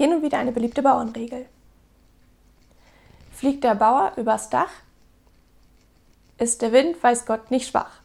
Hier nun wieder eine beliebte Bauernregel. Fliegt der Bauer übers Dach, ist der Wind, weiß Gott, nicht schwach.